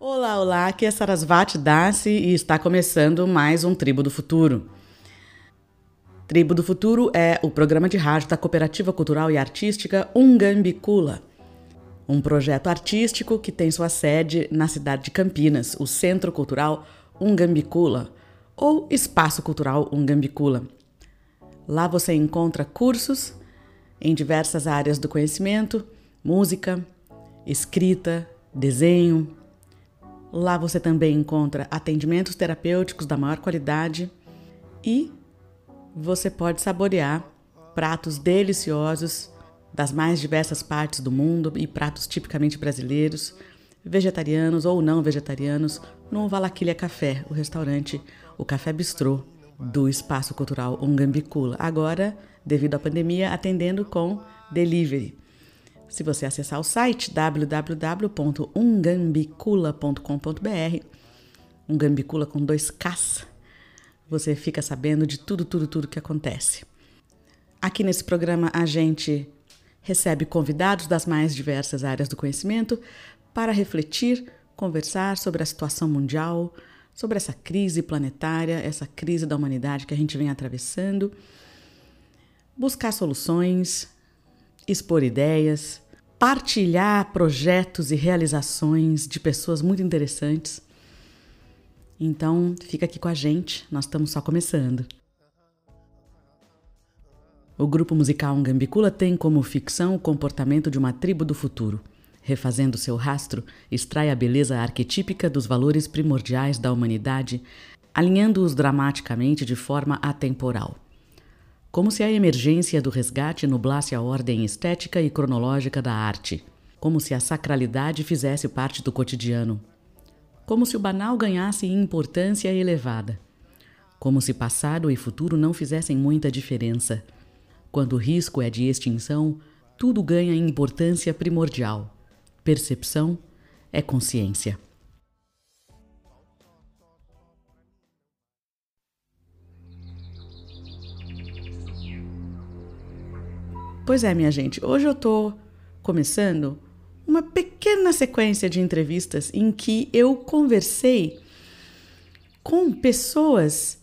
Olá, olá, aqui é Sarasvati Dasi e está começando mais um Tribo do Futuro. Tribo do Futuro é o programa de rádio da Cooperativa Cultural e Artística Ungambicula, um projeto artístico que tem sua sede na cidade de Campinas, o Centro Cultural Ungambicula, ou Espaço Cultural Ungambicula. Lá você encontra cursos em diversas áreas do conhecimento, música, escrita, desenho, Lá você também encontra atendimentos terapêuticos da maior qualidade e você pode saborear pratos deliciosos das mais diversas partes do mundo e pratos tipicamente brasileiros, vegetarianos ou não vegetarianos, no Valaquilha Café, o restaurante, o Café Bistrô do Espaço Cultural Ungambicula. Agora, devido à pandemia, atendendo com delivery. Se você acessar o site www.ungambicula.com.br, Ungambicula com dois Ks, você fica sabendo de tudo, tudo, tudo que acontece. Aqui nesse programa a gente recebe convidados das mais diversas áreas do conhecimento para refletir, conversar sobre a situação mundial, sobre essa crise planetária, essa crise da humanidade que a gente vem atravessando, buscar soluções, expor ideias, partilhar projetos e realizações de pessoas muito interessantes. Então, fica aqui com a gente, nós estamos só começando. O grupo musical Gambicula tem como ficção o comportamento de uma tribo do futuro. Refazendo seu rastro, extrai a beleza arquetípica dos valores primordiais da humanidade, alinhando-os dramaticamente de forma atemporal como se a emergência do resgate nublasse a ordem estética e cronológica da arte, como se a sacralidade fizesse parte do cotidiano, como se o banal ganhasse importância elevada, como se passado e futuro não fizessem muita diferença. Quando o risco é de extinção, tudo ganha importância primordial. Percepção é consciência. Pois é, minha gente, hoje eu estou começando uma pequena sequência de entrevistas em que eu conversei com pessoas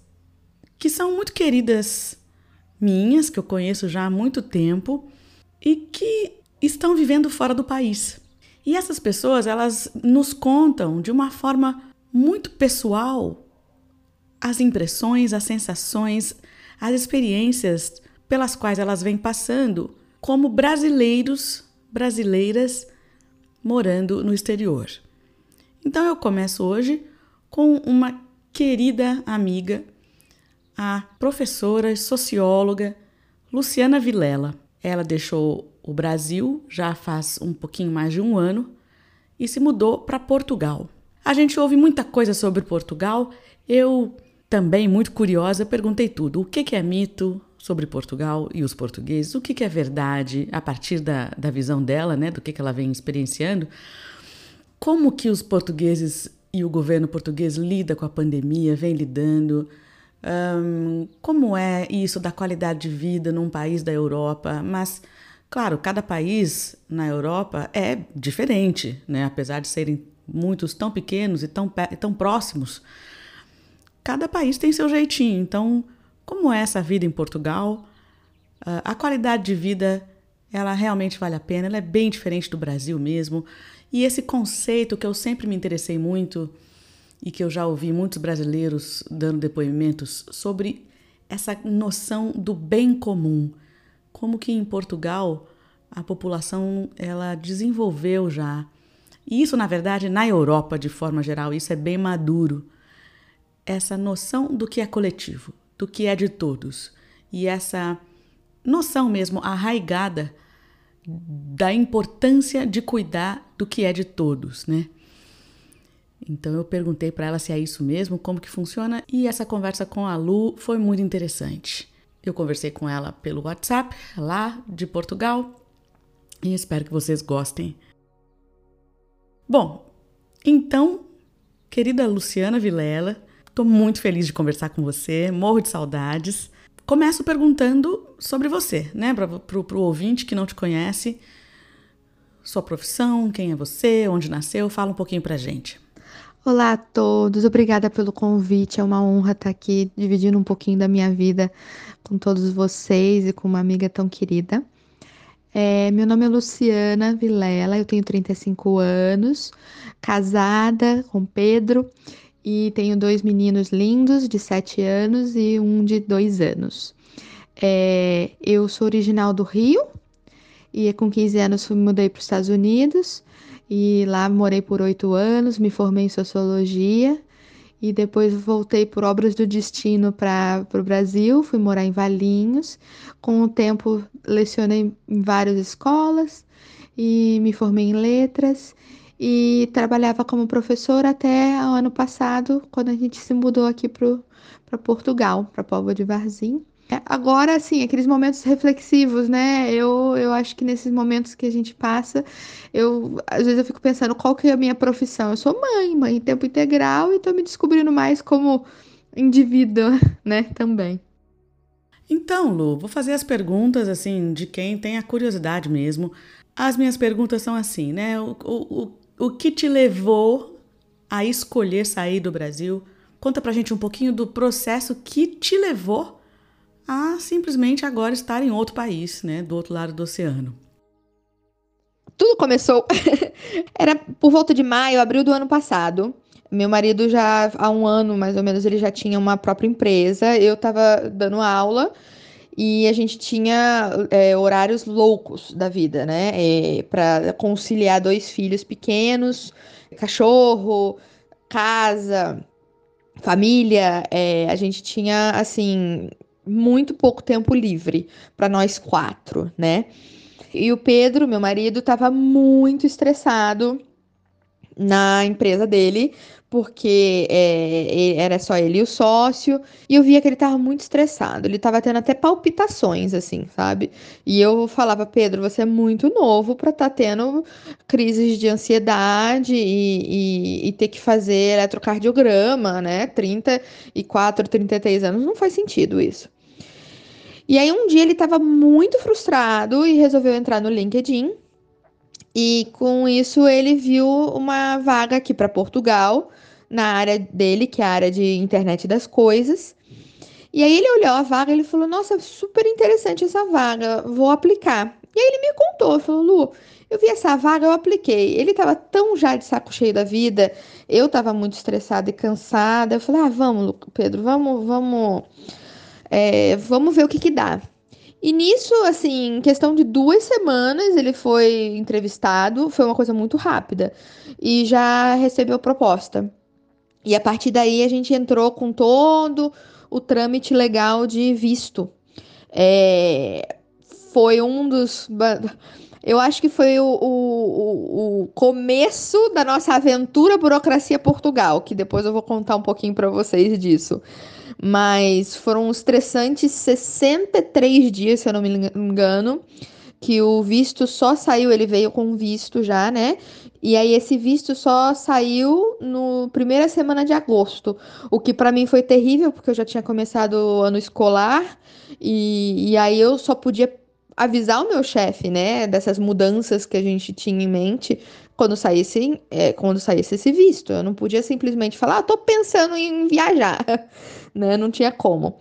que são muito queridas minhas, que eu conheço já há muito tempo e que estão vivendo fora do país. E essas pessoas, elas nos contam de uma forma muito pessoal as impressões, as sensações, as experiências pelas quais elas vêm passando como brasileiros, brasileiras morando no exterior. Então eu começo hoje com uma querida amiga, a professora e socióloga Luciana Vilela. Ela deixou o Brasil já faz um pouquinho mais de um ano e se mudou para Portugal. A gente ouve muita coisa sobre Portugal. Eu também, muito curiosa, perguntei tudo: o que é mito, sobre Portugal e os portugueses, o que, que é verdade a partir da, da visão dela, né, do que, que ela vem experienciando, como que os portugueses e o governo português lida com a pandemia, vem lidando, um, como é isso da qualidade de vida num país da Europa, mas claro, cada país na Europa é diferente, né, apesar de serem muitos tão pequenos e tão, tão próximos, cada país tem seu jeitinho, então como é essa vida em Portugal? Uh, a qualidade de vida, ela realmente vale a pena, ela é bem diferente do Brasil mesmo. E esse conceito que eu sempre me interessei muito e que eu já ouvi muitos brasileiros dando depoimentos sobre essa noção do bem comum. Como que em Portugal a população ela desenvolveu já. E isso, na verdade, na Europa, de forma geral, isso é bem maduro. Essa noção do que é coletivo do que é de todos. E essa noção mesmo arraigada da importância de cuidar do que é de todos, né? Então eu perguntei para ela se é isso mesmo, como que funciona, e essa conversa com a Lu foi muito interessante. Eu conversei com ela pelo WhatsApp, lá de Portugal, e espero que vocês gostem. Bom, então, querida Luciana Vilela, Estou muito feliz de conversar com você, morro de saudades. Começo perguntando sobre você, né? Para o ouvinte que não te conhece, sua profissão, quem é você, onde nasceu, fala um pouquinho para gente. Olá a todos, obrigada pelo convite. É uma honra estar aqui dividindo um pouquinho da minha vida com todos vocês e com uma amiga tão querida. É, meu nome é Luciana Vilela, eu tenho 35 anos, casada com Pedro e tenho dois meninos lindos de 7 anos e um de 2 anos. É, eu sou original do Rio e com 15 anos fui, mudei para os Estados Unidos e lá morei por oito anos, me formei em sociologia e depois voltei por obras do destino para o Brasil, fui morar em Valinhos. Com o tempo, lecionei em várias escolas e me formei em letras e trabalhava como professora até o ano passado, quando a gente se mudou aqui para Portugal, para Póvoa de Varzim. É, agora, assim, aqueles momentos reflexivos, né? Eu, eu acho que nesses momentos que a gente passa, eu às vezes eu fico pensando qual que é a minha profissão. Eu sou mãe, mãe em tempo integral, e tô me descobrindo mais como indivíduo, né? Também. Então, Lu, vou fazer as perguntas assim de quem tem a curiosidade mesmo. As minhas perguntas são assim, né? O, o que te levou a escolher sair do Brasil? Conta pra gente um pouquinho do processo que te levou a simplesmente agora estar em outro país, né, do outro lado do oceano. Tudo começou era por volta de maio, abril do ano passado. Meu marido já há um ano, mais ou menos, ele já tinha uma própria empresa. Eu estava dando aula e a gente tinha é, horários loucos da vida, né? É, para conciliar dois filhos pequenos, cachorro, casa, família. É, a gente tinha assim muito pouco tempo livre para nós quatro, né? E o Pedro, meu marido, estava muito estressado na empresa dele, porque é, era só ele e o sócio, e eu via que ele estava muito estressado, ele estava tendo até palpitações, assim, sabe? E eu falava, Pedro, você é muito novo para estar tá tendo crises de ansiedade e, e, e ter que fazer eletrocardiograma, né? 34, 33 anos, não faz sentido isso. E aí um dia ele estava muito frustrado e resolveu entrar no LinkedIn. E com isso ele viu uma vaga aqui para Portugal, na área dele, que é a área de internet das coisas. E aí ele olhou a vaga ele falou: "Nossa, super interessante essa vaga, vou aplicar". E aí ele me contou, falou: "Lu, eu vi essa vaga, eu apliquei. Ele estava tão já de saco cheio da vida, eu estava muito estressada e cansada. Eu falei: "Ah, vamos, Pedro, vamos, vamos é, vamos ver o que que dá. E nisso, assim, em questão de duas semanas, ele foi entrevistado, foi uma coisa muito rápida, e já recebeu proposta. E a partir daí a gente entrou com todo o trâmite legal de visto. É, foi um dos. Eu acho que foi o, o, o, começo da nossa aventura Burocracia Portugal, que depois eu vou contar um pouquinho para vocês disso mas foram estressantes 63 dias, se eu não me engano, que o visto só saiu, ele veio com visto já, né? E aí esse visto só saiu no primeira semana de agosto, o que para mim foi terrível, porque eu já tinha começado o ano escolar e, e aí eu só podia avisar o meu chefe, né, dessas mudanças que a gente tinha em mente quando saísse, é, quando saísse esse visto. Eu não podia simplesmente falar, ah, tô pensando em viajar. né? Não tinha como.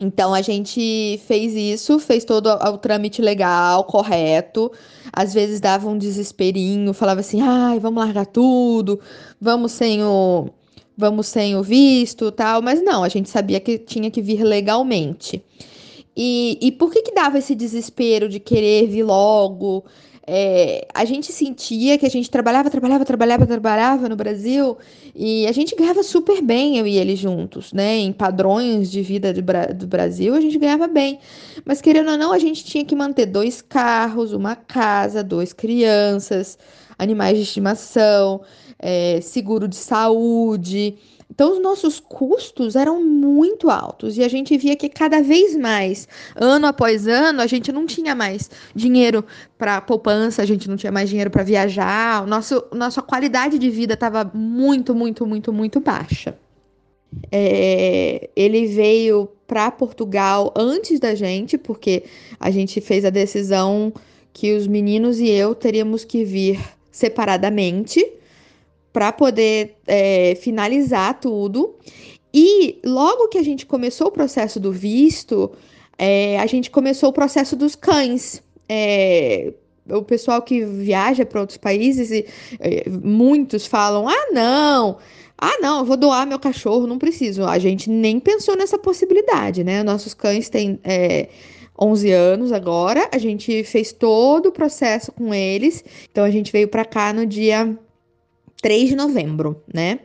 Então a gente fez isso, fez todo o, trâmite legal, correto. Às vezes dava um desesperinho, falava assim: "Ai, vamos largar tudo, vamos sem o vamos sem o visto, tal". Mas não, a gente sabia que tinha que vir legalmente. E, e por que que dava esse desespero de querer vir logo? É, a gente sentia que a gente trabalhava, trabalhava, trabalhava, trabalhava no Brasil e a gente ganhava super bem, eu e ele juntos, né? Em padrões de vida do, do Brasil, a gente ganhava bem. Mas querendo ou não, a gente tinha que manter dois carros, uma casa, duas crianças, animais de estimação, é, seguro de saúde. Então, os nossos custos eram muito altos e a gente via que cada vez mais, ano após ano, a gente não tinha mais dinheiro para poupança, a gente não tinha mais dinheiro para viajar, nosso, nossa qualidade de vida estava muito, muito, muito, muito baixa. É, ele veio para Portugal antes da gente, porque a gente fez a decisão que os meninos e eu teríamos que vir separadamente para poder é, finalizar tudo. E logo que a gente começou o processo do visto, é, a gente começou o processo dos cães. É, o pessoal que viaja para outros países, e, é, muitos falam: ah, não. Ah, não, eu vou doar meu cachorro, não preciso. A gente nem pensou nessa possibilidade, né? Nossos cães têm é, 11 anos agora, a gente fez todo o processo com eles. Então a gente veio para cá no dia 3 de novembro, né?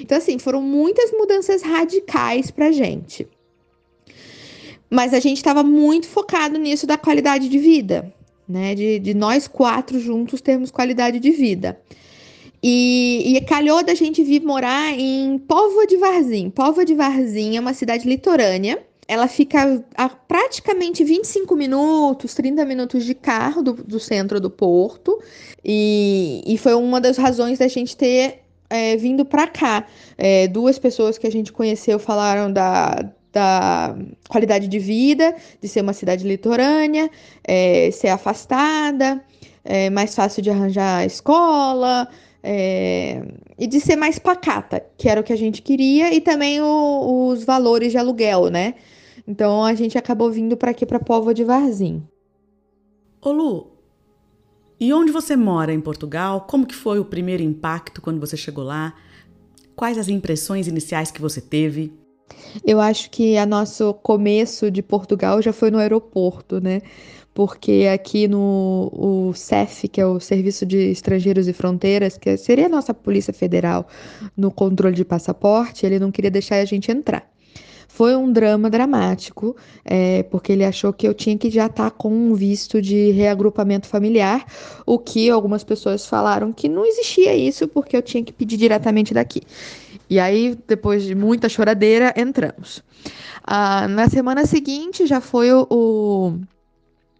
Então, assim, foram muitas mudanças radicais pra gente. Mas a gente estava muito focado nisso da qualidade de vida, né? De, de nós quatro juntos termos qualidade de vida. E, e calhou da gente vir morar em Póvoa de Varzim. Póvoa de Varzim é uma cidade litorânea. Ela fica a praticamente 25 minutos, 30 minutos de carro do, do centro do porto. E, e foi uma das razões da gente ter é, vindo para cá. É, duas pessoas que a gente conheceu falaram da, da qualidade de vida, de ser uma cidade litorânea, é, ser afastada, é, mais fácil de arranjar escola, é, e de ser mais pacata, que era o que a gente queria, e também o, os valores de aluguel, né? Então a gente acabou vindo para aqui, para Povo de Varzim. Ô Lu, e onde você mora em Portugal? Como que foi o primeiro impacto quando você chegou lá? Quais as impressões iniciais que você teve? Eu acho que a nosso começo de Portugal já foi no aeroporto, né? porque aqui no o CEF, que é o Serviço de Estrangeiros e Fronteiras, que seria a nossa Polícia Federal no controle de passaporte, ele não queria deixar a gente entrar. Foi um drama dramático, é, porque ele achou que eu tinha que já estar tá com um visto de reagrupamento familiar, o que algumas pessoas falaram que não existia isso, porque eu tinha que pedir diretamente daqui. E aí, depois de muita choradeira, entramos. Ah, na semana seguinte já foi o, o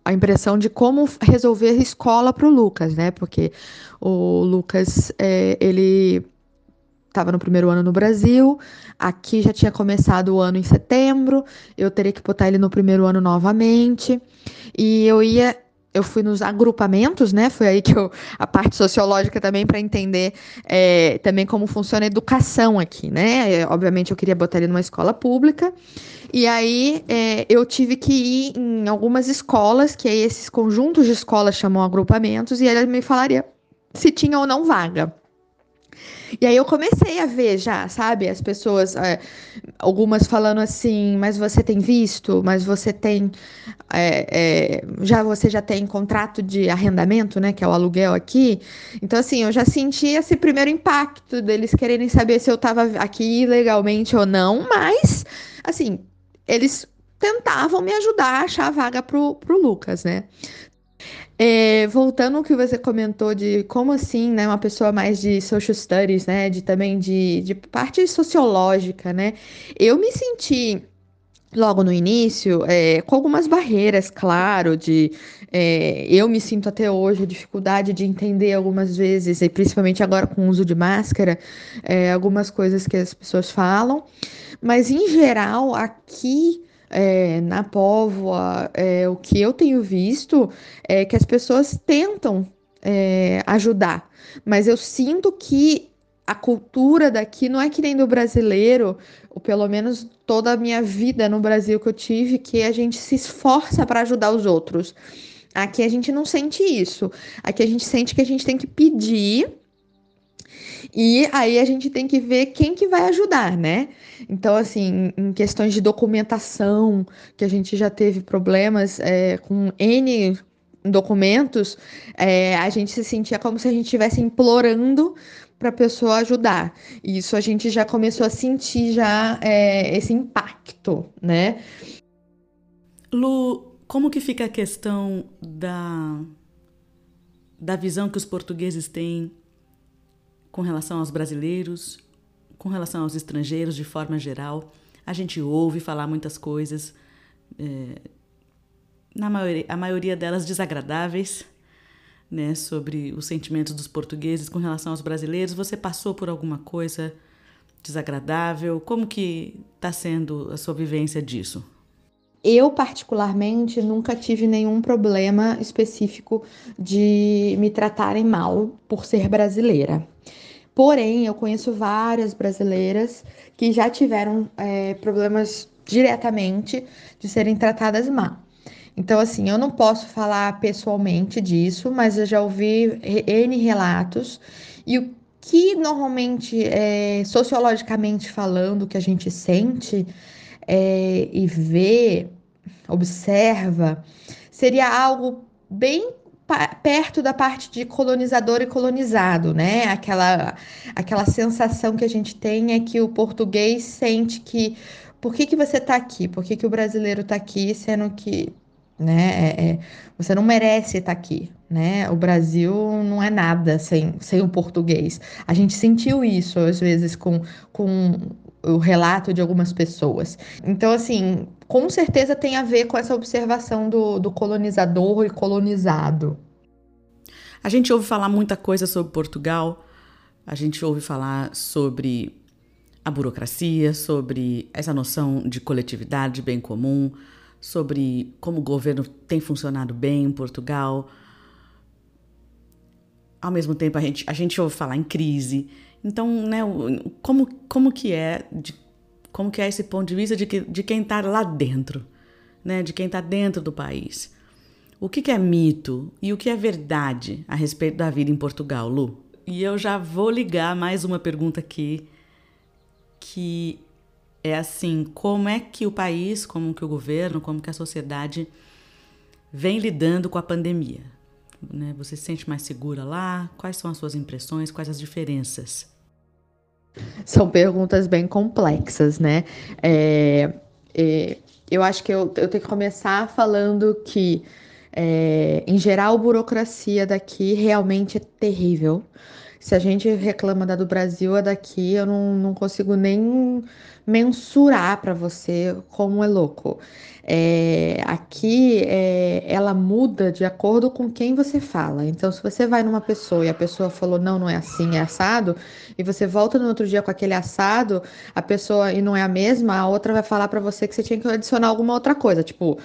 a impressão de como resolver escola para o Lucas, né? Porque o Lucas, é, ele estava no primeiro ano no Brasil, aqui já tinha começado o ano em setembro, eu teria que botar ele no primeiro ano novamente, e eu ia eu fui nos agrupamentos, né? Foi aí que eu a parte sociológica também para entender é, também como funciona a educação aqui, né? Obviamente eu queria botar ele numa escola pública e aí é, eu tive que ir em algumas escolas, que aí esses conjuntos de escolas chamam agrupamentos e ele me falaria se tinha ou não vaga. E aí eu comecei a ver já, sabe, as pessoas, é, algumas falando assim, mas você tem visto, mas você tem, é, é, já você já tem contrato de arrendamento, né, que é o aluguel aqui. Então assim, eu já senti esse primeiro impacto deles quererem saber se eu estava aqui legalmente ou não, mas assim, eles tentavam me ajudar a achar a vaga pro, pro Lucas, né? É, voltando ao que você comentou de como assim, né, uma pessoa mais de social studies, né, de também de, de parte sociológica, né, eu me senti logo no início é, com algumas barreiras, claro, de é, eu me sinto até hoje a dificuldade de entender algumas vezes, e principalmente agora com o uso de máscara, é, algumas coisas que as pessoas falam, mas em geral aqui é, na Póvoa, é, o que eu tenho visto é que as pessoas tentam é, ajudar, mas eu sinto que a cultura daqui não é que nem do brasileiro, ou pelo menos toda a minha vida no Brasil que eu tive, que a gente se esforça para ajudar os outros. Aqui a gente não sente isso. Aqui a gente sente que a gente tem que pedir e aí a gente tem que ver quem que vai ajudar, né? Então, assim, em questões de documentação, que a gente já teve problemas é, com N documentos, é, a gente se sentia como se a gente estivesse implorando para a pessoa ajudar. E isso a gente já começou a sentir já é, esse impacto, né? Lu, como que fica a questão da, da visão que os portugueses têm com relação aos brasileiros, com relação aos estrangeiros de forma geral. A gente ouve falar muitas coisas, é, na maioria, a maioria delas desagradáveis, né, sobre os sentimentos dos portugueses com relação aos brasileiros. Você passou por alguma coisa desagradável? Como que está sendo a sua vivência disso? Eu, particularmente, nunca tive nenhum problema específico de me tratarem mal por ser brasileira Porém, eu conheço várias brasileiras que já tiveram é, problemas diretamente de serem tratadas mal. Então, assim, eu não posso falar pessoalmente disso, mas eu já ouvi N relatos. E o que normalmente, é, sociologicamente falando, que a gente sente é, e vê, observa, seria algo bem perto da parte de colonizador e colonizado, né? Aquela, aquela sensação que a gente tem é que o português sente que por que, que você está aqui? Por que, que o brasileiro está aqui, sendo que né, é, é, você não merece estar aqui, né? O Brasil não é nada sem, sem o português. A gente sentiu isso às vezes com, com o relato de algumas pessoas. Então, assim, com certeza tem a ver com essa observação do, do colonizador e colonizado. A gente ouve falar muita coisa sobre Portugal, a gente ouve falar sobre a burocracia, sobre essa noção de coletividade, de bem comum, sobre como o governo tem funcionado bem em Portugal. Ao mesmo tempo, a gente, a gente ouve falar em crise. Então, né, como, como que é de como que é esse ponto de vista de, que, de quem está lá dentro, né? De quem está dentro do país. O que, que é mito e o que é verdade a respeito da vida em Portugal, Lu? E eu já vou ligar mais uma pergunta aqui, que é assim, como é que o país, como que o governo, como que a sociedade vem lidando com a pandemia? Né? Você se sente mais segura lá? Quais são as suas impressões? Quais as diferenças? São perguntas bem complexas, né? É, é, eu acho que eu, eu tenho que começar falando que, é, em geral, a burocracia daqui realmente é terrível. Se a gente reclama da do Brasil, a daqui eu não, não consigo nem mensurar para você como é louco. É, aqui é, ela muda de acordo com quem você fala. Então, se você vai numa pessoa e a pessoa falou não, não é assim, é assado, e você volta no outro dia com aquele assado, a pessoa e não é a mesma, a outra vai falar para você que você tinha que adicionar alguma outra coisa, tipo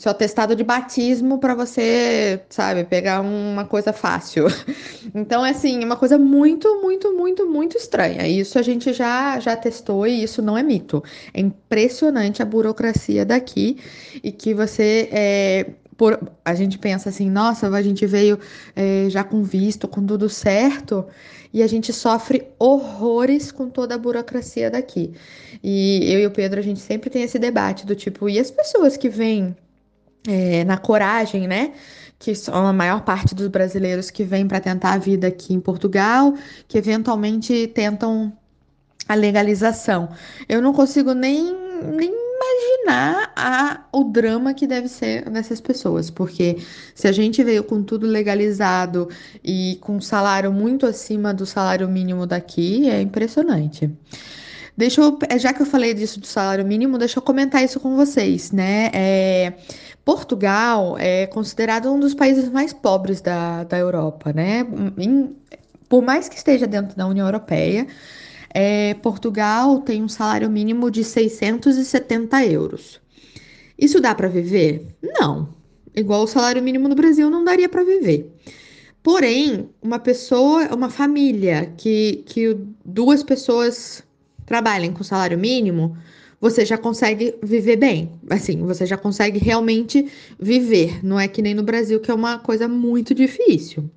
seu atestado de batismo para você, sabe, pegar uma coisa fácil. Então, é assim, uma coisa muito, muito, muito, muito estranha. Isso a gente já, já testou e isso não é mito. É impressionante a burocracia daqui e que você é, por, a gente pensa assim, nossa, a gente veio é, já com visto, com tudo certo, e a gente sofre horrores com toda a burocracia daqui. E eu e o Pedro, a gente sempre tem esse debate do tipo, e as pessoas que vêm é, na coragem, né? Que são a maior parte dos brasileiros que vêm para tentar a vida aqui em Portugal, que eventualmente tentam a legalização. Eu não consigo nem, nem imaginar a, o drama que deve ser dessas pessoas, porque se a gente veio com tudo legalizado e com salário muito acima do salário mínimo daqui, é impressionante. Deixa eu, já que eu falei disso do salário mínimo, deixa eu comentar isso com vocês, né? É, Portugal é considerado um dos países mais pobres da, da Europa, né? Em, por mais que esteja dentro da União Europeia, é, Portugal tem um salário mínimo de 670 euros. Isso dá para viver? Não. Igual o salário mínimo no Brasil não daria para viver. Porém, uma pessoa, uma família que, que duas pessoas trabalhem com salário mínimo, você já consegue viver bem. Assim, você já consegue realmente viver. Não é que nem no Brasil, que é uma coisa muito difícil.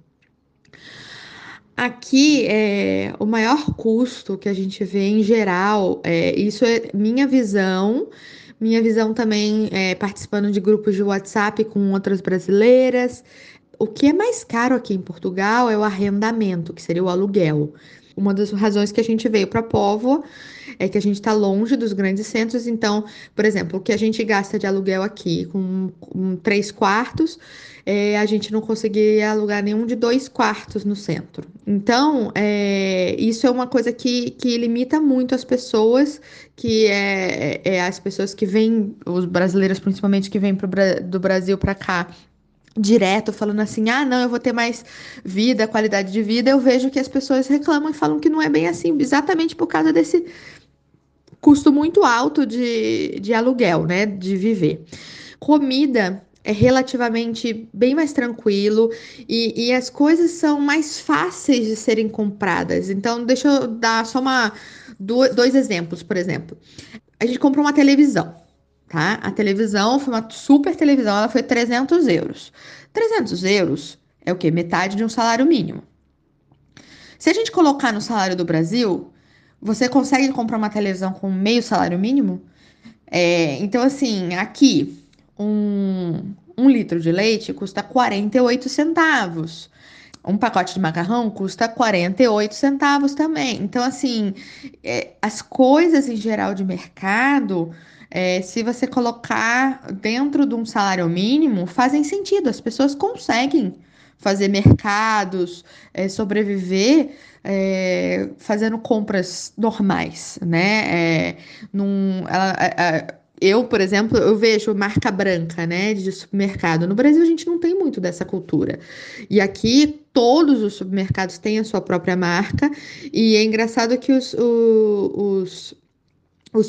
Aqui, é, o maior custo que a gente vê em geral, é, isso é minha visão, minha visão também é, participando de grupos de WhatsApp com outras brasileiras. O que é mais caro aqui em Portugal é o arrendamento, que seria o aluguel. Uma das razões que a gente veio para Póvoa é que a gente está longe dos grandes centros, então, por exemplo, o que a gente gasta de aluguel aqui com, com três quartos, é, a gente não conseguiria alugar nenhum de dois quartos no centro. Então, é, isso é uma coisa que, que limita muito as pessoas, que é, é as pessoas que vêm, os brasileiros principalmente que vêm pro, do Brasil para cá direto falando assim: ah, não, eu vou ter mais vida, qualidade de vida, eu vejo que as pessoas reclamam e falam que não é bem assim, exatamente por causa desse custo muito alto de, de aluguel, né? De viver. Comida é relativamente bem mais tranquilo e, e as coisas são mais fáceis de serem compradas. Então, deixa eu dar só uma, dois exemplos, por exemplo. A gente comprou uma televisão, tá? A televisão foi uma super televisão, ela foi 300 euros. 300 euros é o quê? Metade de um salário mínimo. Se a gente colocar no salário do Brasil, você consegue comprar uma televisão com meio salário mínimo? É, então, assim, aqui, um, um litro de leite custa 48 centavos. Um pacote de macarrão custa 48 centavos também. Então, assim, é, as coisas em geral de mercado, é, se você colocar dentro de um salário mínimo, fazem sentido. As pessoas conseguem fazer mercados, é, sobreviver é, fazendo compras normais, né? É, num, ela, eu, por exemplo, eu vejo marca branca, né, de supermercado. No Brasil a gente não tem muito dessa cultura. E aqui todos os supermercados têm a sua própria marca. E é engraçado que os, os, os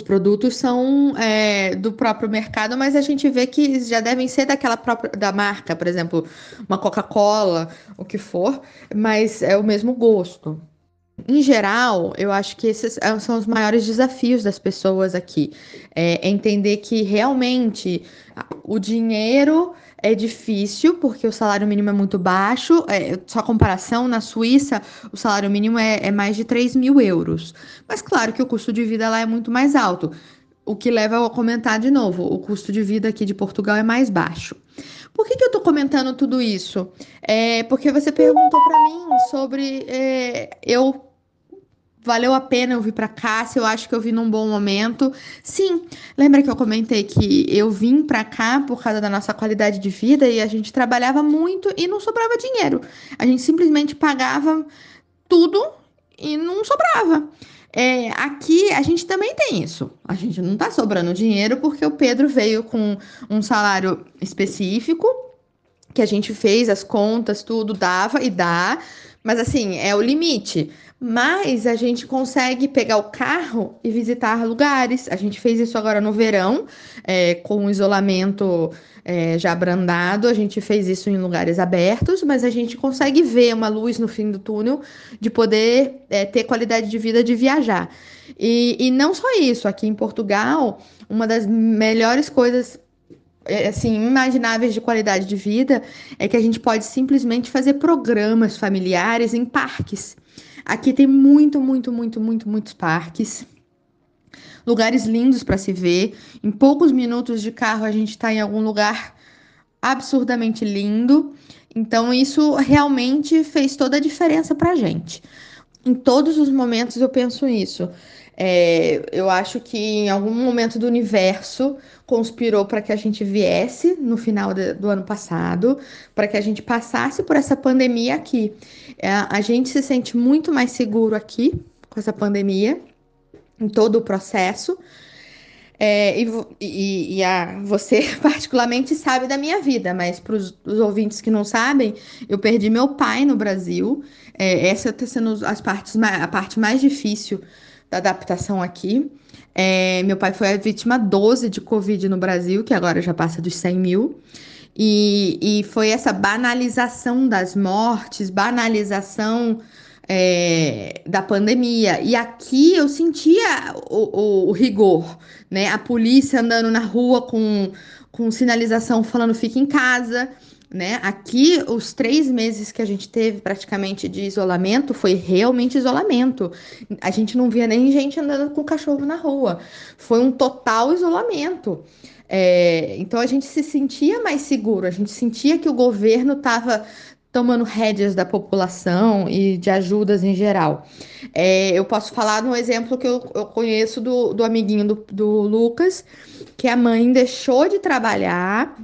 produtos são é, do próprio mercado, mas a gente vê que já devem ser daquela própria da marca, por exemplo, uma Coca-Cola, o que for, mas é o mesmo gosto. Em geral, eu acho que esses é, são os maiores desafios das pessoas aqui. É entender que realmente o dinheiro é difícil, porque o salário mínimo é muito baixo. É, só comparação, na Suíça, o salário mínimo é, é mais de 3 mil euros. Mas claro que o custo de vida lá é muito mais alto. O que leva a comentar de novo: o custo de vida aqui de Portugal é mais baixo. Por que, que eu tô comentando tudo isso? É porque você perguntou para mim sobre é, eu valeu a pena eu vir para cá, se eu acho que eu vim num bom momento. Sim, lembra que eu comentei que eu vim para cá por causa da nossa qualidade de vida e a gente trabalhava muito e não sobrava dinheiro. A gente simplesmente pagava tudo e não sobrava. É, aqui a gente também tem isso. A gente não tá sobrando dinheiro porque o Pedro veio com um salário específico, que a gente fez as contas, tudo dava e dá, mas assim, é o limite. Mas a gente consegue pegar o carro e visitar lugares. A gente fez isso agora no verão, é, com o isolamento é, já abrandado. A gente fez isso em lugares abertos, mas a gente consegue ver uma luz no fim do túnel de poder é, ter qualidade de vida de viajar. E, e não só isso, aqui em Portugal, uma das melhores coisas é, assim, imagináveis de qualidade de vida é que a gente pode simplesmente fazer programas familiares em parques. Aqui tem muito, muito, muito, muito, muitos parques. Lugares lindos para se ver. Em poucos minutos de carro a gente está em algum lugar absurdamente lindo. Então isso realmente fez toda a diferença para gente. Em todos os momentos eu penso isso. É, eu acho que em algum momento do universo conspirou para que a gente viesse no final de, do ano passado, para que a gente passasse por essa pandemia aqui. É, a gente se sente muito mais seguro aqui com essa pandemia, em todo o processo. É, e, e, e a, você, particularmente, sabe da minha vida, mas para os ouvintes que não sabem, eu perdi meu pai no Brasil. É, essa está sendo as partes, a parte mais difícil da adaptação aqui. É, meu pai foi a vítima 12 de Covid no Brasil, que agora já passa dos 100 mil. E, e foi essa banalização das mortes, banalização é, da pandemia. E aqui eu sentia o, o, o, rigor, né? A polícia andando na rua com, com sinalização falando fique em casa né? Aqui, os três meses que a gente teve praticamente de isolamento foi realmente isolamento. A gente não via nem gente andando com cachorro na rua. Foi um total isolamento. É, então a gente se sentia mais seguro, a gente sentia que o governo estava tomando rédeas da população e de ajudas em geral. É, eu posso falar no exemplo que eu, eu conheço do, do amiguinho do, do Lucas, que a mãe deixou de trabalhar,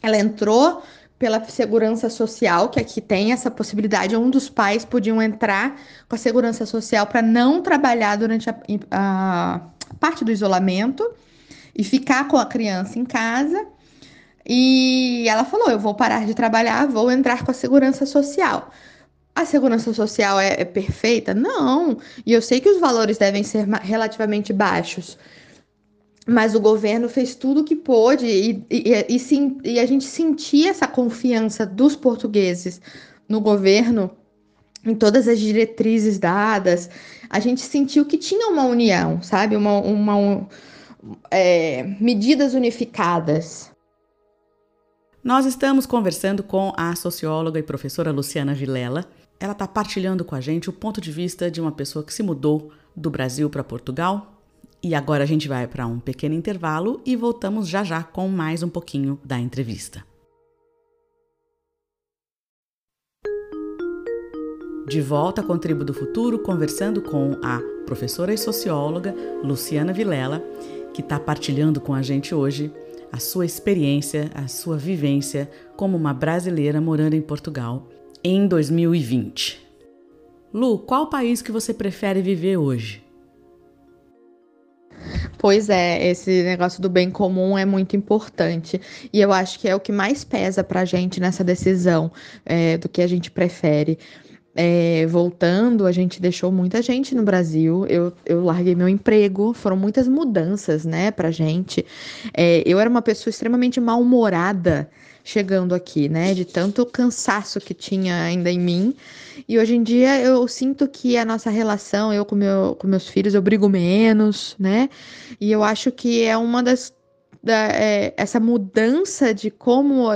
ela entrou pela segurança social, que aqui tem essa possibilidade, um dos pais podiam entrar com a segurança social para não trabalhar durante a, a, parte do isolamento e ficar com a criança em casa. E ela falou: Eu vou parar de trabalhar, vou entrar com a segurança social. A segurança social é, é perfeita? Não. E eu sei que os valores devem ser relativamente baixos. Mas o governo fez tudo o que pôde e, e, e, e, a gente sentia essa confiança dos portugueses no governo, em todas as diretrizes dadas. A gente sentiu que tinha uma união, sabe? Uma, uma um, é, medidas unificadas. Nós estamos conversando com a socióloga e professora Luciana Vilela. Ela está partilhando com a gente o ponto de vista de uma pessoa que se mudou do Brasil para Portugal e agora a gente vai para um pequeno intervalo e voltamos já já com mais um pouquinho da entrevista. De volta com Tribo do Futuro, conversando com a professora e socióloga Luciana Vilela, que está partilhando com a gente hoje a sua experiência, a sua vivência como uma brasileira morando em Portugal em 2020. Lu, qual país que você prefere viver hoje? Pois é, esse negócio do bem comum é muito importante. E eu acho que é o que mais pesa para a gente nessa decisão é, do que a gente prefere. É, voltando, a gente deixou muita gente no Brasil. Eu, eu larguei meu emprego, foram muitas mudanças, né, pra gente. É, eu era uma pessoa extremamente mal-humorada chegando aqui, né? De tanto cansaço que tinha ainda em mim. E hoje em dia eu sinto que a nossa relação, eu com, meu, com meus filhos, eu brigo menos, né? E eu acho que é uma das. Da, é, essa mudança de como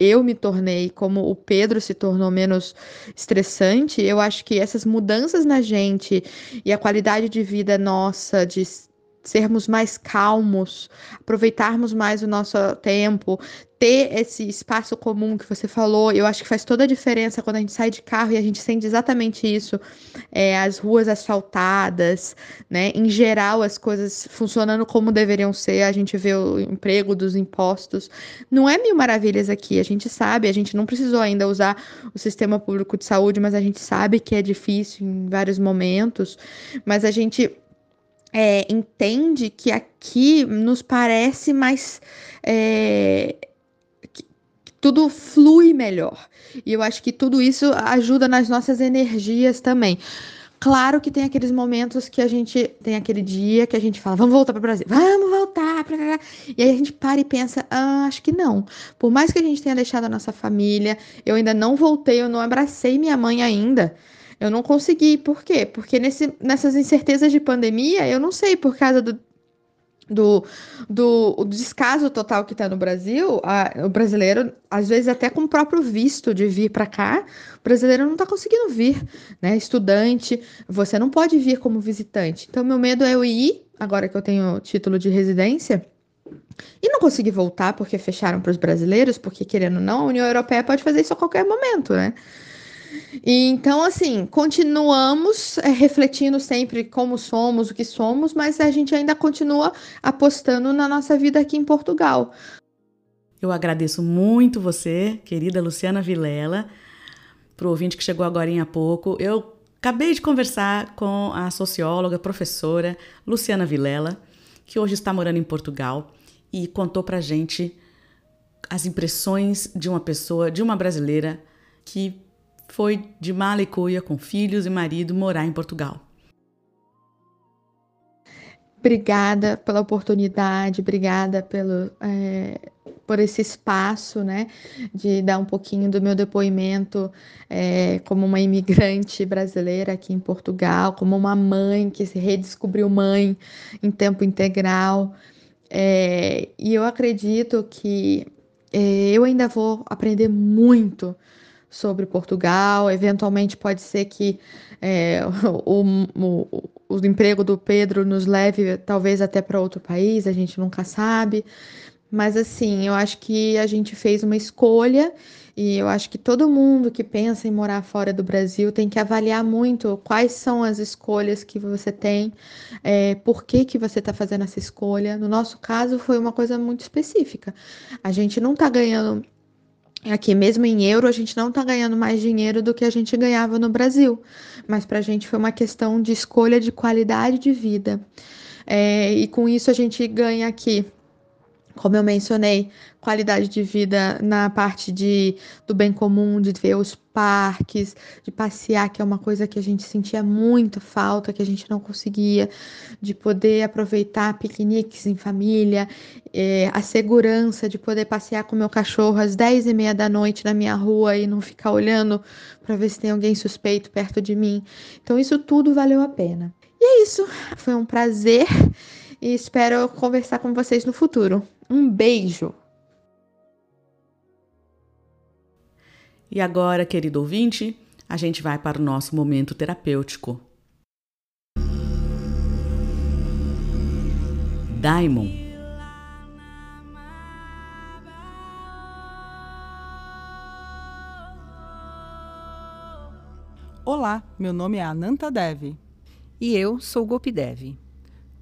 eu me tornei, como o Pedro se tornou menos estressante, eu acho que essas mudanças na gente e a qualidade de vida nossa, de sermos mais calmos, aproveitarmos mais o nosso tempo, ter esse espaço comum que você falou, eu acho que faz toda a diferença quando a gente sai de carro e a gente sente exatamente isso. É, as ruas asfaltadas, né? Em geral, as coisas funcionando como deveriam ser, a gente vê o emprego dos impostos. Não é mil maravilhas aqui, a gente sabe, a gente não precisou ainda usar o sistema público de saúde, mas a gente sabe que é difícil em vários momentos, mas a gente é, entende que aqui nos parece mais. É, tudo flui melhor. E eu acho que tudo isso ajuda nas nossas energias também. Claro que tem aqueles momentos que a gente tem aquele dia que a gente fala, vamos voltar para o Brasil, vamos voltar. Pra... E aí a gente para e pensa, ah, acho que não. Por mais que a gente tenha deixado a nossa família, eu ainda não voltei, eu não abracei minha mãe ainda. Eu não consegui. Por quê? Porque nesse, nessas incertezas de pandemia, eu não sei, por causa do, do, do, descaso total que está no Brasil, a, o brasileiro, às vezes até com o próprio visto de vir para cá, o brasileiro não está conseguindo vir, né? Estudante, você não pode vir como visitante. Então, meu medo é eu ir, agora que eu tenho título de residência, e não conseguir voltar porque fecharam para os brasileiros, porque querendo ou não, a União Europeia pode fazer isso a qualquer momento, né? E, então, assim, continuamos é, refletindo sempre como somos, o que somos, mas a gente ainda continua apostando na nossa vida aqui em Portugal. Eu agradeço muito você, querida Luciana Vilela, para o ouvinte que chegou agora há pouco. Eu acabei de conversar com a socióloga, professora Luciana Vilela, que hoje está morando em Portugal e contou para gente as impressões de uma pessoa, de uma brasileira que foi de mala e cuia com filhos e marido morar em Portugal. Obrigada pela oportunidade, obrigada pelo, é, por esse espaço, né, de dar um pouquinho do meu depoimento é, como uma imigrante brasileira aqui em Portugal, como uma mãe que se redescobriu mãe em tempo integral. É, e eu acredito que é, eu ainda vou aprender muito sobre Portugal. Eventualmente pode ser que é, o, o, o emprego do Pedro nos leve talvez até para outro país, a gente nunca sabe. Mas assim, eu acho que a gente fez uma escolha e eu acho que todo mundo que pensa em morar fora do Brasil tem que avaliar muito quais são as escolhas que você tem, é, por que, que você está fazendo essa escolha. No nosso caso, foi uma coisa muito específica. A gente não está ganhando Aqui, mesmo em euro, a gente não está ganhando mais dinheiro do que a gente ganhava no Brasil. Mas para a gente foi uma questão de escolha de qualidade de vida. É, e com isso a gente ganha aqui como eu mencionei, qualidade de vida na parte de, do bem comum, de ver os parques, de passear, que é uma coisa que a gente sentia muito falta, que a gente não conseguia, de poder aproveitar piqueniques em família, é, a segurança de poder passear com meu cachorro às 10 e meia da noite na minha rua e não ficar olhando para ver se tem alguém suspeito perto de mim. Então, isso tudo valeu a pena. E é isso, foi um prazer e espero conversar com vocês no futuro. Um beijo! E agora, querido ouvinte, a gente vai para o nosso momento terapêutico. Daimon. Olá, meu nome é Ananta Devi. E eu sou Gopi Devi.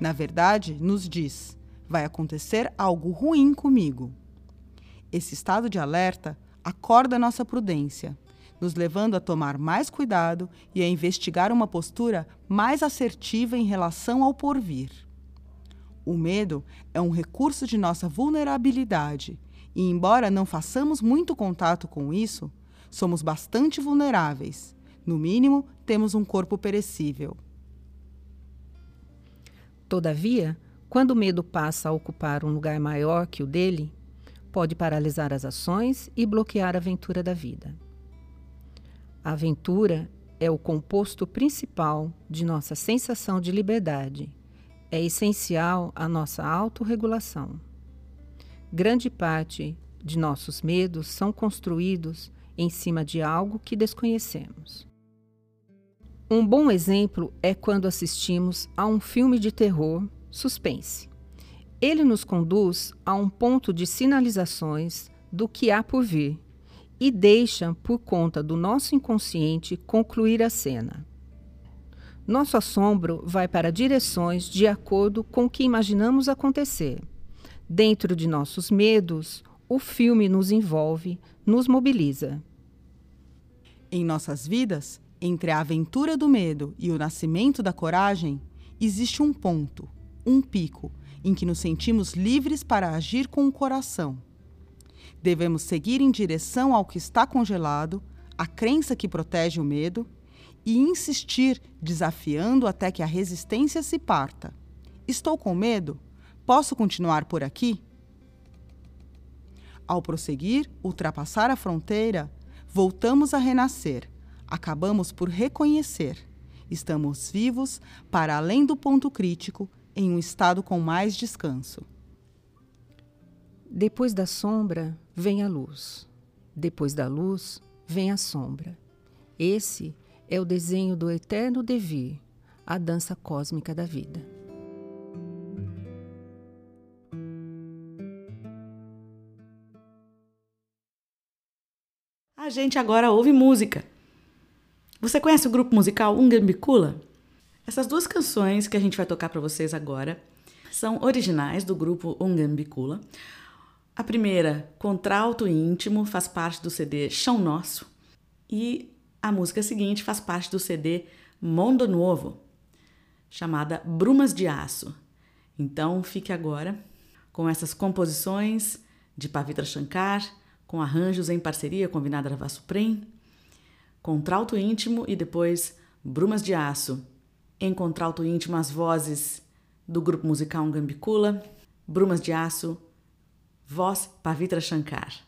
na verdade, nos diz: vai acontecer algo ruim comigo. Esse estado de alerta acorda nossa prudência, nos levando a tomar mais cuidado e a investigar uma postura mais assertiva em relação ao porvir. O medo é um recurso de nossa vulnerabilidade, e embora não façamos muito contato com isso, somos bastante vulneráveis. No mínimo, temos um corpo perecível. Todavia, quando o medo passa a ocupar um lugar maior que o dele, pode paralisar as ações e bloquear a aventura da vida. A aventura é o composto principal de nossa sensação de liberdade. É essencial à nossa autorregulação. Grande parte de nossos medos são construídos em cima de algo que desconhecemos. Um bom exemplo é quando assistimos a um filme de terror suspense. Ele nos conduz a um ponto de sinalizações do que há por vir e deixa, por conta do nosso inconsciente, concluir a cena. Nosso assombro vai para direções de acordo com o que imaginamos acontecer. Dentro de nossos medos, o filme nos envolve, nos mobiliza. Em nossas vidas, entre a aventura do medo e o nascimento da coragem, existe um ponto, um pico, em que nos sentimos livres para agir com o coração. Devemos seguir em direção ao que está congelado, a crença que protege o medo, e insistir, desafiando até que a resistência se parta. Estou com medo? Posso continuar por aqui? Ao prosseguir, ultrapassar a fronteira, voltamos a renascer acabamos por reconhecer. Estamos vivos para além do ponto crítico, em um estado com mais descanso. Depois da sombra vem a luz. Depois da luz vem a sombra. Esse é o desenho do eterno devir, a dança cósmica da vida. A gente agora ouve música. Você conhece o grupo musical Ungambicula? Essas duas canções que a gente vai tocar para vocês agora são originais do grupo Ungambicula. A primeira, Contralto Íntimo, faz parte do CD Chão Nosso. E a música seguinte faz parte do CD Mondo Novo, chamada Brumas de Aço. Então fique agora com essas composições de Pavitra Shankar, com arranjos em parceria com Vinada Supreme Contralto íntimo e depois Brumas de Aço. Em contralto íntimo, as vozes do grupo musical Gambicula, Brumas de Aço, voz Pavitra Shankar.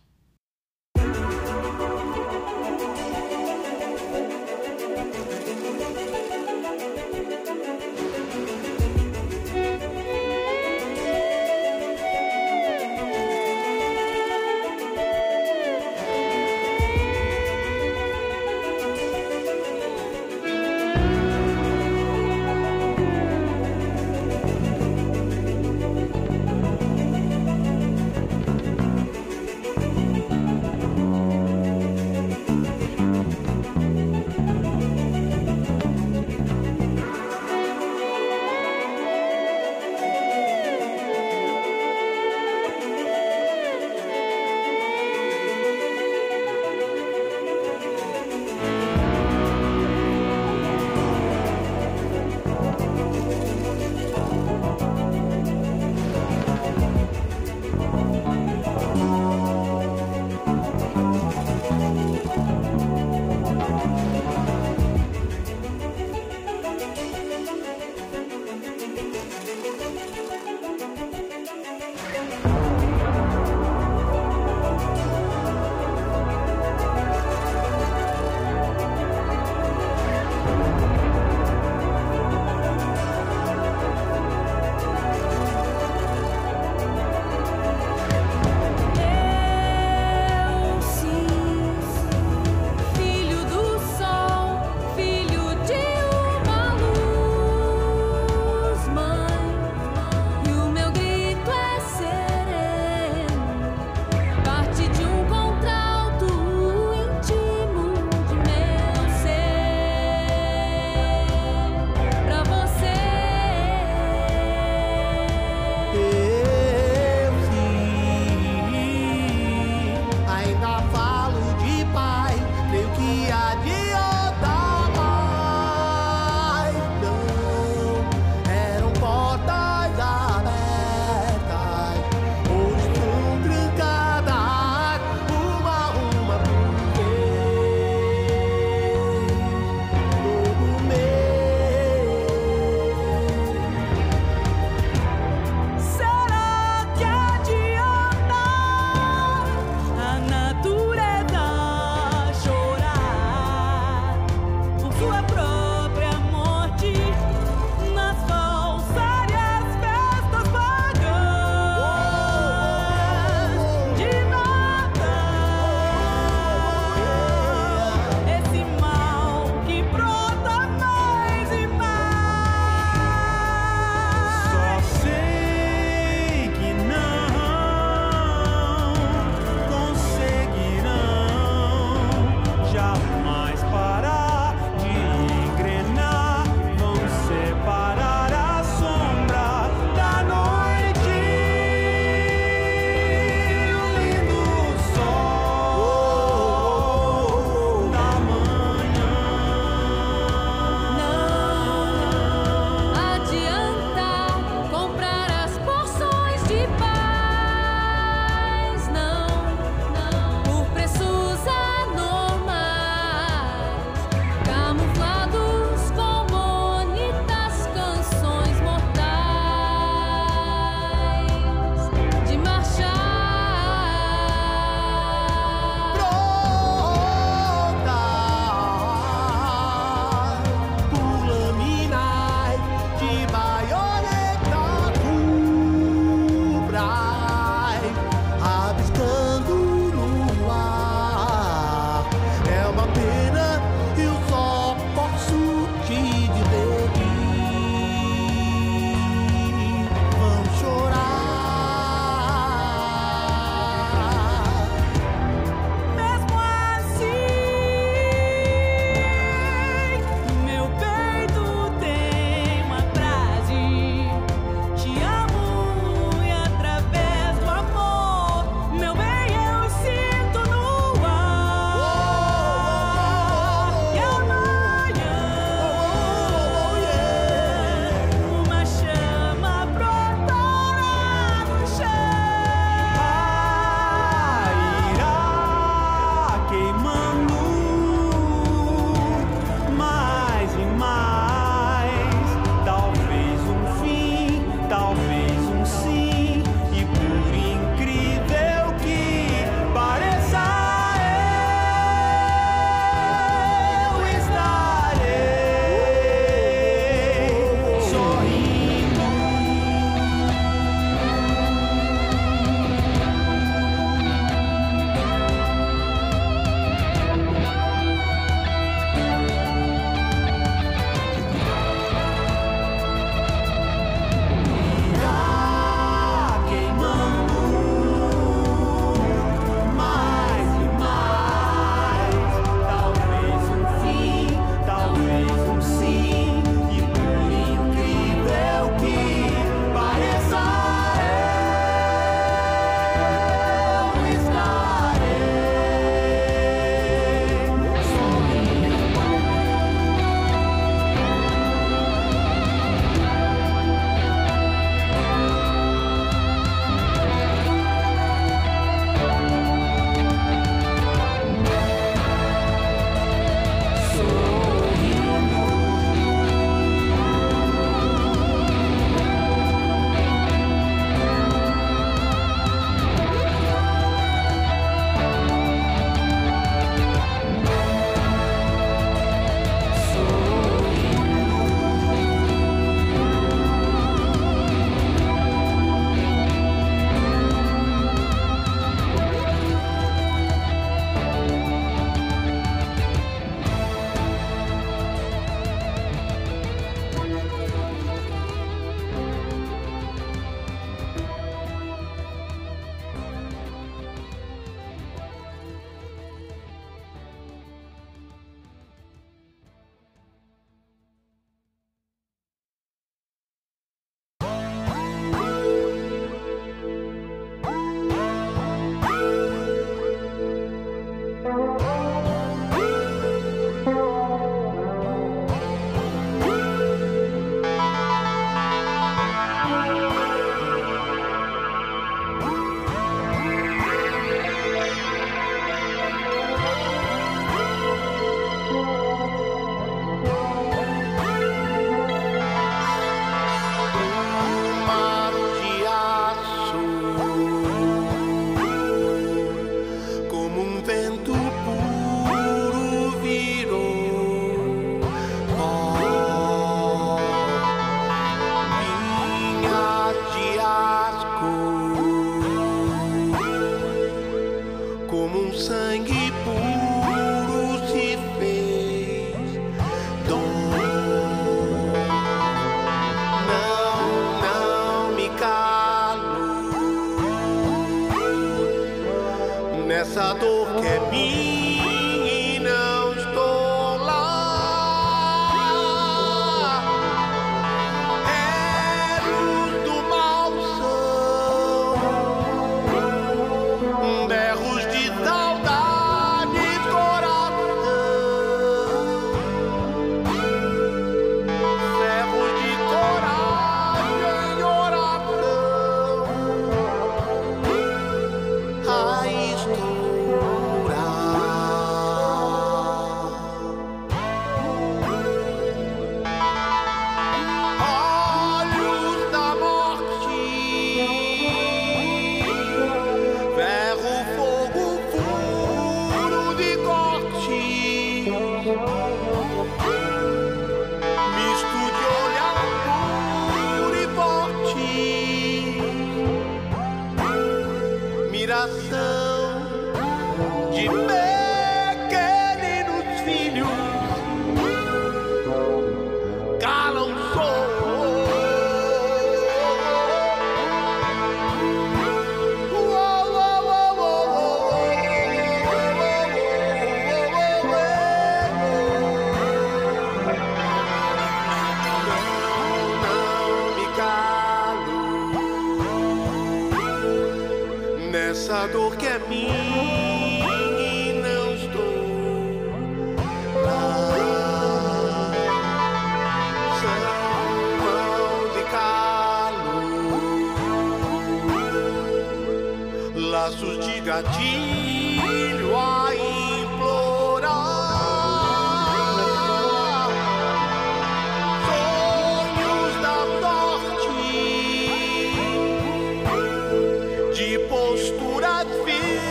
Postura firme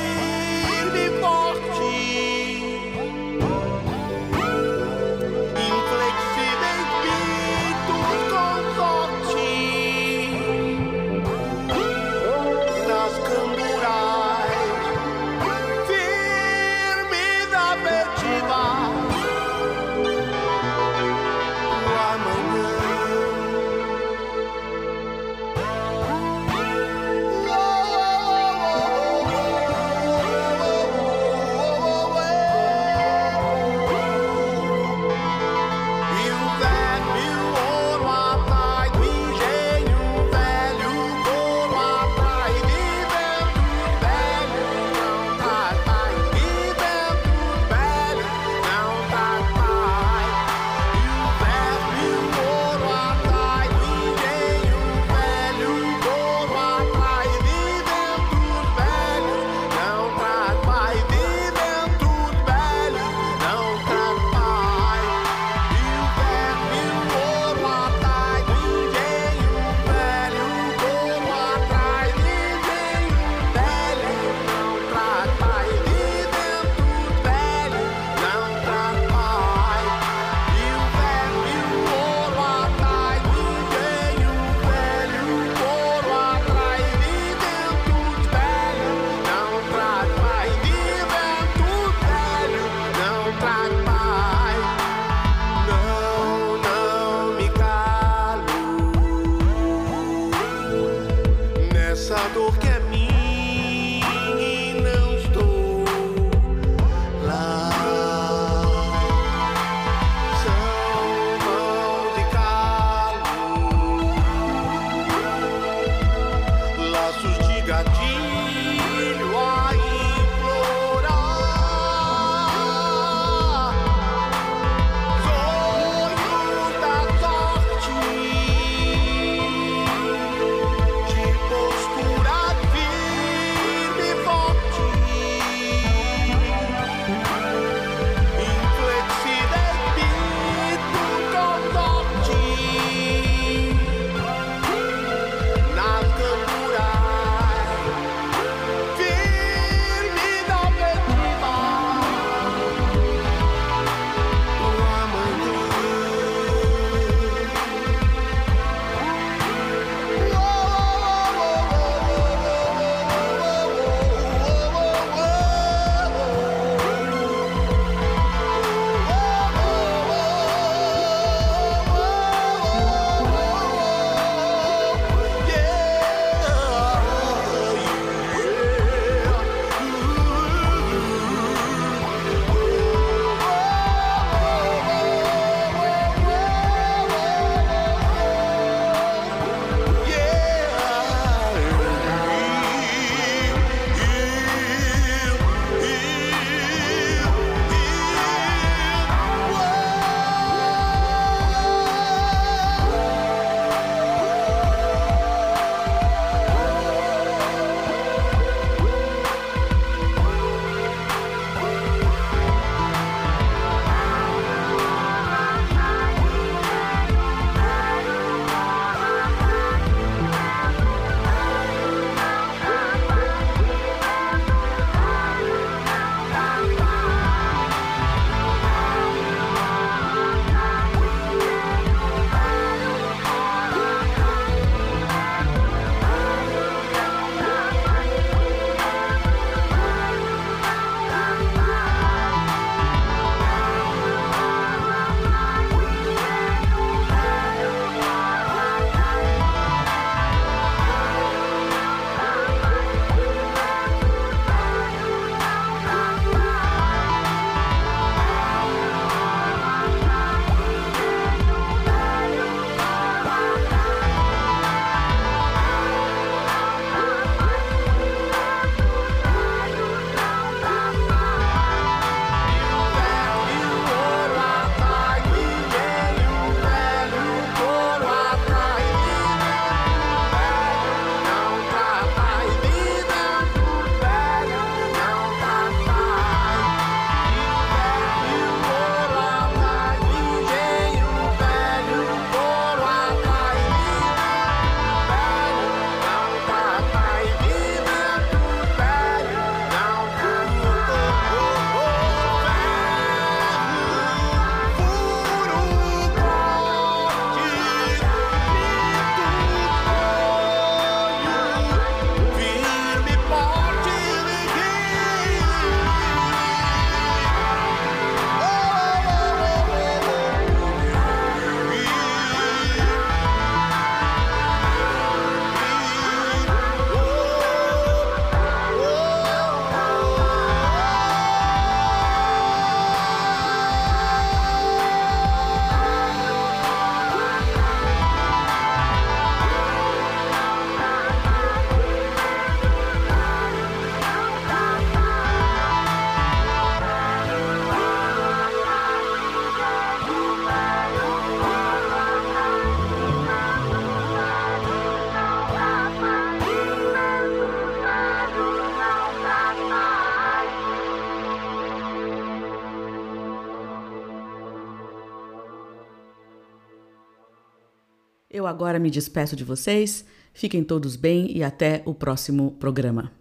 agora me despeço de vocês. Fiquem todos bem e até o próximo programa.